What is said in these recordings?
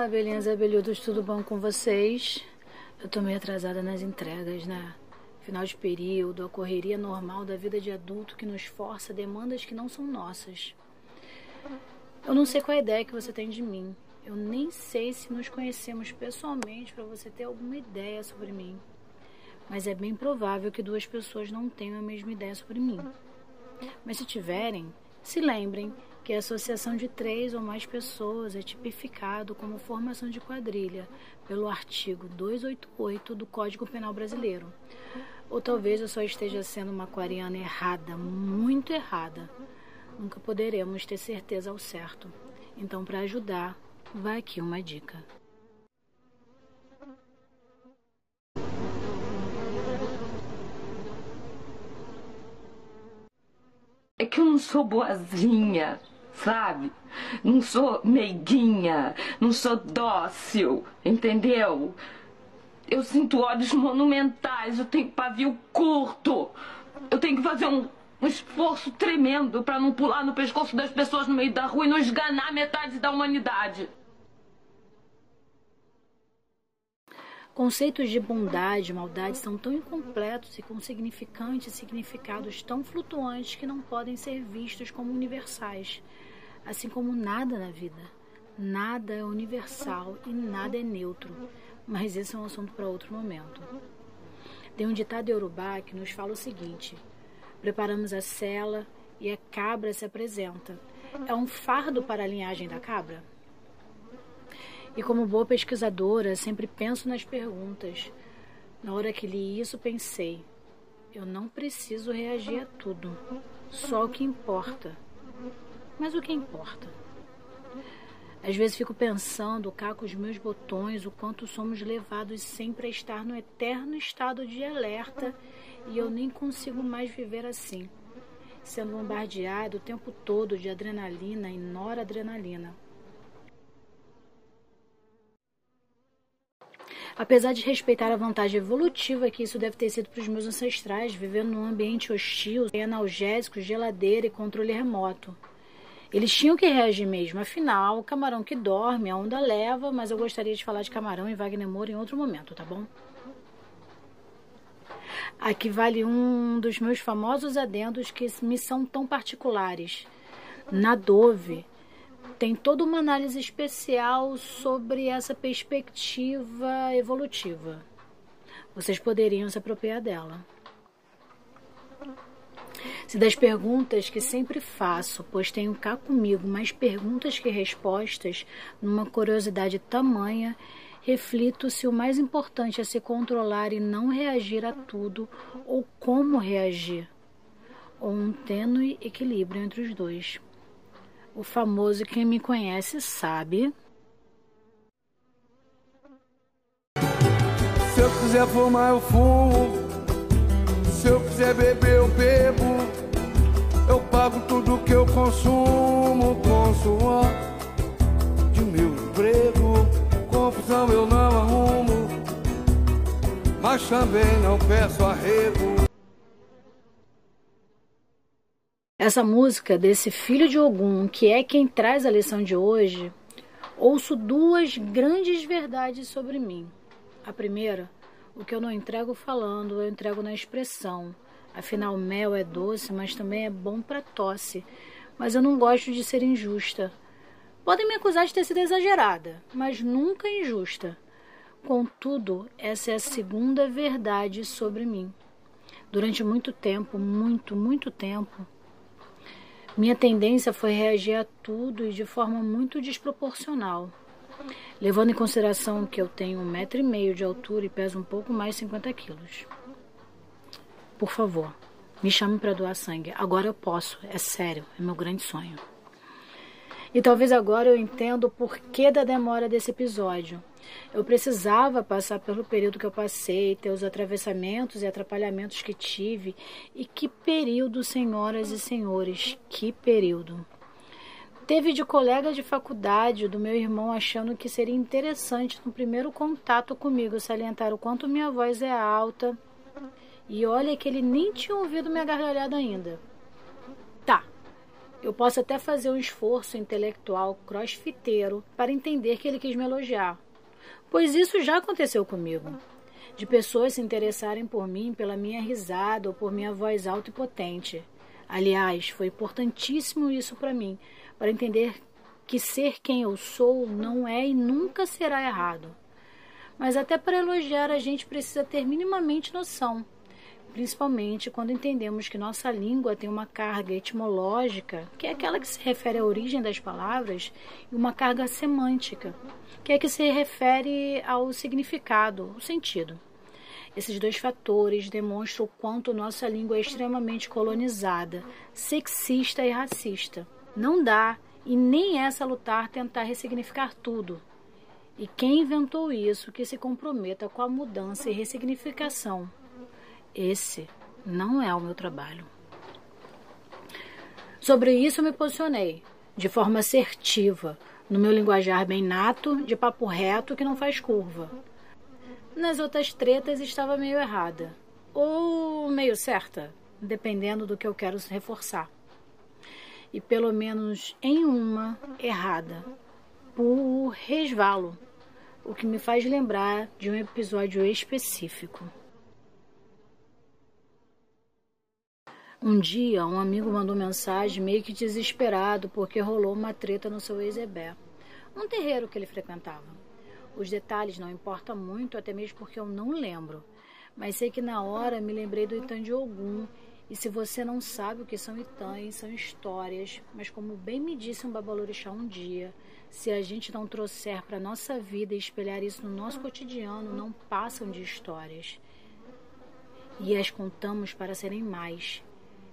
Olá, belinhas e abelhudos, tudo bom com vocês? Eu tô meio atrasada nas entregas, né? Final de período, a correria normal da vida de adulto que nos força demandas que não são nossas. Eu não sei qual é a ideia que você tem de mim. Eu nem sei se nos conhecemos pessoalmente para você ter alguma ideia sobre mim. Mas é bem provável que duas pessoas não tenham a mesma ideia sobre mim. Mas se tiverem, se lembrem que a associação de três ou mais pessoas é tipificado como formação de quadrilha pelo artigo 288 do Código Penal Brasileiro. Ou talvez eu só esteja sendo uma aquariana errada, muito errada. Nunca poderemos ter certeza ao certo. Então, para ajudar, vai aqui uma dica. É que eu não sou boazinha, sabe? Não sou meiguinha, não sou dócil, entendeu? Eu sinto olhos monumentais, eu tenho pavio curto. Eu tenho que fazer um, um esforço tremendo para não pular no pescoço das pessoas no meio da rua e não esganar metade da humanidade. Conceitos de bondade e maldade são tão incompletos e com significantes e significados tão flutuantes que não podem ser vistos como universais, assim como nada na vida. Nada é universal e nada é neutro, mas esse é um assunto para outro momento. Tem um ditado iorubá que nos fala o seguinte: preparamos a cela e a cabra se apresenta. É um fardo para a linhagem da cabra? E como boa pesquisadora, sempre penso nas perguntas. Na hora que li isso, pensei: eu não preciso reagir a tudo, só o que importa. Mas o que importa? Às vezes fico pensando cá com os meus botões o quanto somos levados sempre a estar no eterno estado de alerta e eu nem consigo mais viver assim, sendo bombardeado o tempo todo de adrenalina e noradrenalina. Apesar de respeitar a vantagem evolutiva que isso deve ter sido para os meus ancestrais, vivendo num ambiente hostil, sem analgésicos, geladeira e controle remoto. Eles tinham que reagir mesmo, afinal, o camarão que dorme, a onda leva, mas eu gostaria de falar de camarão e Wagner Moura em outro momento, tá bom? Aqui vale um dos meus famosos adendos que me são tão particulares. Na Dove, tem toda uma análise especial sobre essa perspectiva evolutiva. Vocês poderiam se apropriar dela. Se das perguntas que sempre faço, pois tenho cá comigo mais perguntas que respostas, numa curiosidade tamanha, reflito se o mais importante é se controlar e não reagir a tudo ou como reagir, ou um tênue equilíbrio entre os dois o famoso quem me conhece sabe. Se eu quiser fumar, eu fumo. Se eu quiser beber, eu bebo. Eu pago tudo que eu consumo com suor de meu emprego. Confusão eu não arrumo, mas também não peço arrego. Essa música desse filho de Ogum, que é quem traz a lição de hoje, ouço duas grandes verdades sobre mim. A primeira, o que eu não entrego falando, eu entrego na expressão. Afinal, mel é doce, mas também é bom para tosse. Mas eu não gosto de ser injusta. Podem me acusar de ter sido exagerada, mas nunca injusta. Contudo, essa é a segunda verdade sobre mim. Durante muito tempo, muito, muito tempo, minha tendência foi reagir a tudo e de forma muito desproporcional. Levando em consideração que eu tenho um metro e meio de altura e peso um pouco mais de 50 quilos. Por favor, me chame para doar sangue. Agora eu posso, é sério, é meu grande sonho. E talvez agora eu entenda o porquê da demora desse episódio. Eu precisava passar pelo período que eu passei, ter os atravessamentos e atrapalhamentos que tive. E que período, senhoras e senhores, que período. Teve de colega de faculdade do meu irmão achando que seria interessante no primeiro contato comigo salientar o quanto minha voz é alta. E olha que ele nem tinha ouvido minha gargalhada ainda. Tá, Eu posso até fazer um esforço intelectual crossfiteiro para entender que ele quis me elogiar, pois isso já aconteceu comigo. De pessoas se interessarem por mim pela minha risada ou por minha voz alta e potente. Aliás, foi importantíssimo isso para mim, para entender que ser quem eu sou não é e nunca será errado. Mas até para elogiar a gente precisa ter minimamente noção, principalmente quando entendemos que nossa língua tem uma carga etimológica, que é aquela que se refere à origem das palavras, e uma carga semântica, que é que se refere ao significado, o sentido. Esses dois fatores demonstram o quanto nossa língua é extremamente colonizada, sexista e racista. Não dá e nem é salutar tentar ressignificar tudo. E quem inventou isso que se comprometa com a mudança e ressignificação? Esse não é o meu trabalho. Sobre isso me posicionei, de forma assertiva, no meu linguajar bem nato, de papo reto que não faz curva. Nas outras tretas estava meio errada, ou meio certa, dependendo do que eu quero reforçar e pelo menos em uma errada, por resvalo, o que me faz lembrar de um episódio específico. Um dia, um amigo mandou mensagem meio que desesperado porque rolou uma treta no seu ex-ebé, um terreiro que ele frequentava. Os detalhes não importam muito, até mesmo porque eu não lembro, mas sei que na hora me lembrei do Itan de Ogum e se você não sabe o que são itãs, são histórias, mas como bem me disse um babalorixá um dia, se a gente não trouxer para nossa vida e espelhar isso no nosso cotidiano, não passam de histórias. E as contamos para serem mais.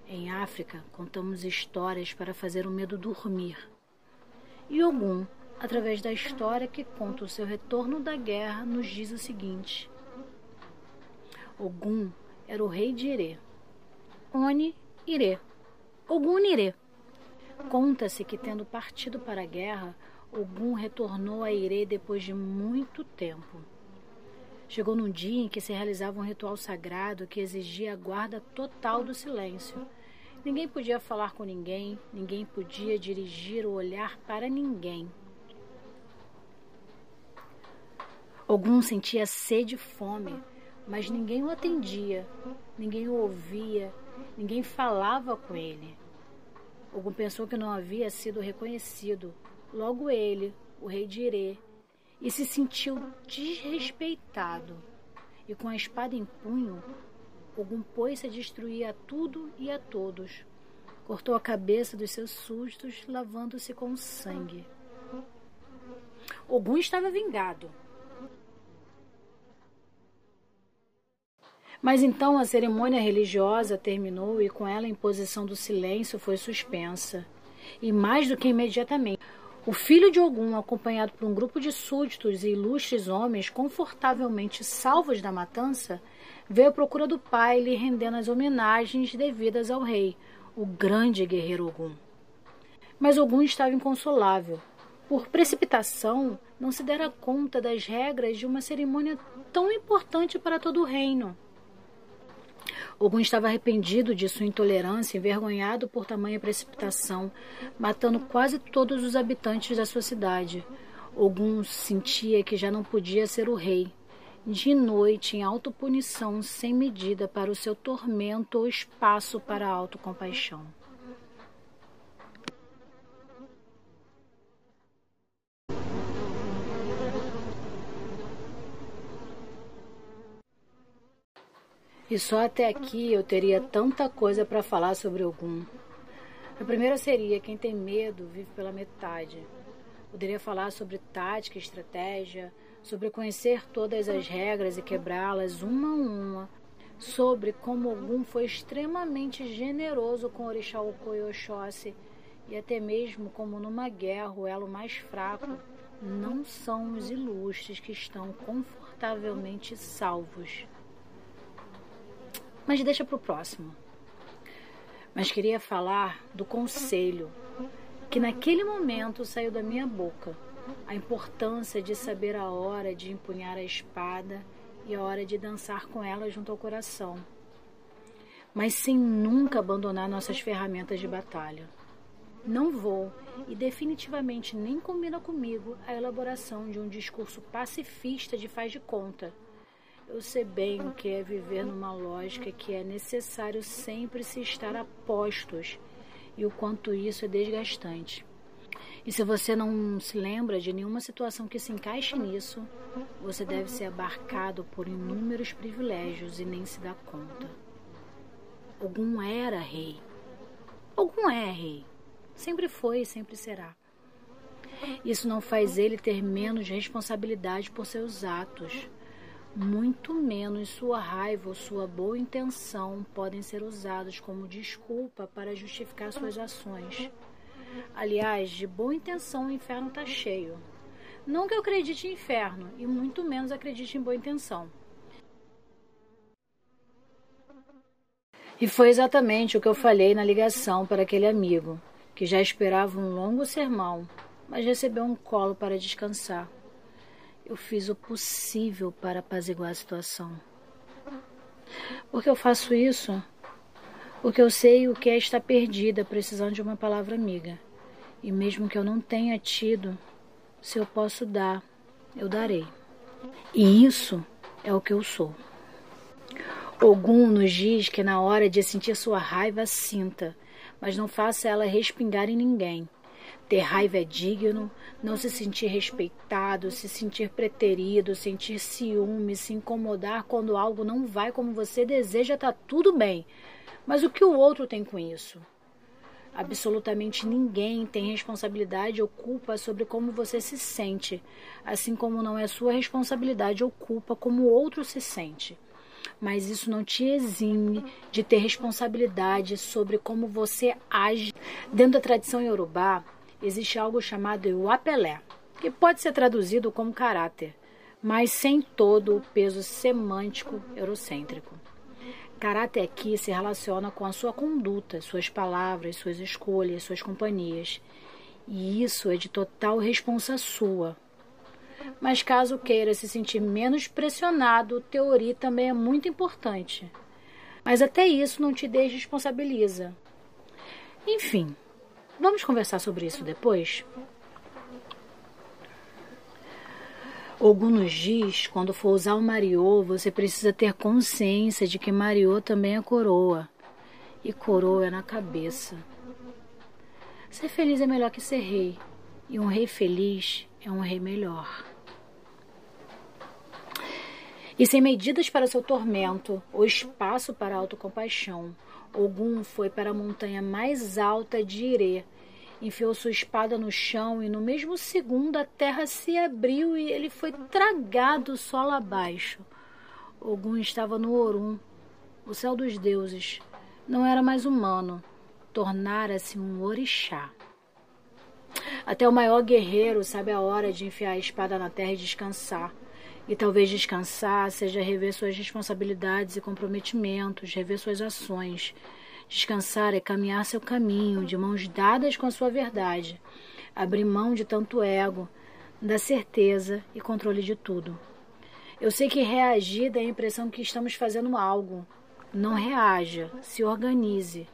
Em África, contamos histórias para fazer o medo dormir. E Ogum, através da história que conta o seu retorno da guerra, nos diz o seguinte: Ogum era o rei de Irê Oni Ire, Ogum Ire. Conta-se que, tendo partido para a guerra, Ogum retornou a Ire depois de muito tempo. Chegou num dia em que se realizava um ritual sagrado que exigia a guarda total do silêncio. Ninguém podia falar com ninguém, ninguém podia dirigir o olhar para ninguém. Ogum sentia sede e fome, mas ninguém o atendia, ninguém o ouvia, Ninguém falava com ele. Ogum pensou que não havia sido reconhecido. Logo ele, o rei de Irê, e se sentiu desrespeitado. E com a espada em punho, Ogum pôs-se a destruir a tudo e a todos. Cortou a cabeça dos seus sustos, lavando-se com sangue. Ogum estava vingado. Mas então a cerimônia religiosa terminou e com ela a imposição do silêncio foi suspensa. E mais do que imediatamente, o filho de Ogum, acompanhado por um grupo de súditos e ilustres homens confortavelmente salvos da matança, veio à procura do pai, lhe rendendo as homenagens devidas ao rei, o grande guerreiro Ogum. Mas Ogum estava inconsolável. Por precipitação, não se dera conta das regras de uma cerimônia tão importante para todo o reino. Ogum estava arrependido de sua intolerância, envergonhado por tamanha precipitação, matando quase todos os habitantes da sua cidade. Ogum sentia que já não podia ser o rei. De noite, em autopunição sem medida para o seu tormento ou espaço para a autocompaixão. E só até aqui eu teria tanta coisa para falar sobre Ogum. A primeira seria: quem tem medo vive pela metade. Poderia falar sobre tática estratégia, sobre conhecer todas as regras e quebrá-las uma a uma, sobre como Ogum foi extremamente generoso com Orixá Oko Oxóssi e até mesmo como numa guerra o elo mais fraco não são os ilustres que estão confortavelmente salvos mas deixa para o próximo. Mas queria falar do conselho que naquele momento saiu da minha boca. A importância de saber a hora de empunhar a espada e a hora de dançar com ela junto ao coração, mas sem nunca abandonar nossas ferramentas de batalha. Não vou e definitivamente nem combina comigo a elaboração de um discurso pacifista de faz de conta. Eu sei bem o que é viver numa lógica que é necessário sempre se estar a postos e o quanto isso é desgastante. E se você não se lembra de nenhuma situação que se encaixe nisso, você deve ser abarcado por inúmeros privilégios e nem se dá conta. Ogum era rei. Ogum é rei. Sempre foi e sempre será. Isso não faz ele ter menos responsabilidade por seus atos. Muito menos sua raiva ou sua boa intenção podem ser usados como desculpa para justificar suas ações. Aliás, de boa intenção o inferno está cheio. Não que eu acredite em inferno, e muito menos acredite em boa intenção. E foi exatamente o que eu falei na ligação para aquele amigo que já esperava um longo sermão, mas recebeu um colo para descansar. Eu fiz o possível para apaziguar a situação. Por que eu faço isso? Porque eu sei o que é estar perdida, precisando de uma palavra amiga. E mesmo que eu não tenha tido, se eu posso dar, eu darei. E isso é o que eu sou. Ogum nos diz que na hora de sentir sua raiva, sinta mas não faça ela respingar em ninguém. Ter raiva é digno, não se sentir respeitado, se sentir preterido, sentir ciúme, se incomodar quando algo não vai como você deseja, está tudo bem. Mas o que o outro tem com isso? Absolutamente ninguém tem responsabilidade ou culpa sobre como você se sente, assim como não é sua responsabilidade ou culpa como o outro se sente mas isso não te exime de ter responsabilidade sobre como você age. Dentro da tradição iorubá, existe algo chamado Iwapelé, que pode ser traduzido como caráter, mas sem todo o peso semântico eurocêntrico. Caráter aqui se relaciona com a sua conduta, suas palavras, suas escolhas, suas companhias. E isso é de total responsa sua, mas caso queira se sentir menos pressionado, teoria também é muito importante. Mas até isso não te desresponsabiliza. Enfim, vamos conversar sobre isso depois? Ogum nos diz, quando for usar o Mariô, você precisa ter consciência de que Mariô também é coroa. E coroa é na cabeça. Ser feliz é melhor que ser rei. E um rei feliz é um rei melhor e sem medidas para seu tormento, ou espaço para autocompaixão. Ogum foi para a montanha mais alta de Irê, enfiou sua espada no chão e no mesmo segundo a terra se abriu e ele foi tragado solo abaixo. Ogum estava no Orum, o céu dos deuses. Não era mais humano, tornara-se um orixá. Até o maior guerreiro sabe a hora de enfiar a espada na terra e descansar. E talvez descansar seja rever suas responsabilidades e comprometimentos, rever suas ações. Descansar é caminhar seu caminho, de mãos dadas com a sua verdade. Abrir mão de tanto ego, da certeza e controle de tudo. Eu sei que reagir dá a impressão que estamos fazendo algo. Não reaja, se organize.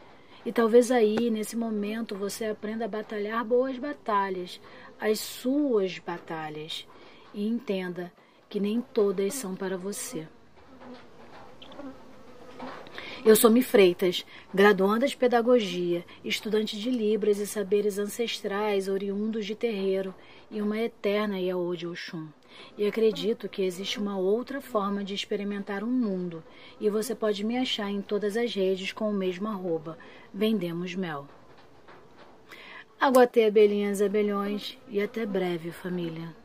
E talvez aí, nesse momento, você aprenda a batalhar boas batalhas, as suas batalhas. E entenda que nem todas são para você. Eu sou Mi Freitas, graduanda de Pedagogia, estudante de Libras e Saberes Ancestrais oriundos de terreiro e uma eterna Yaô de Oxum. E acredito que existe uma outra forma de experimentar um mundo, e você pode me achar em todas as redes com o mesmo arroba, Vendemos Mel. Aguatê, abelhinhas, abelhões, e até breve, família.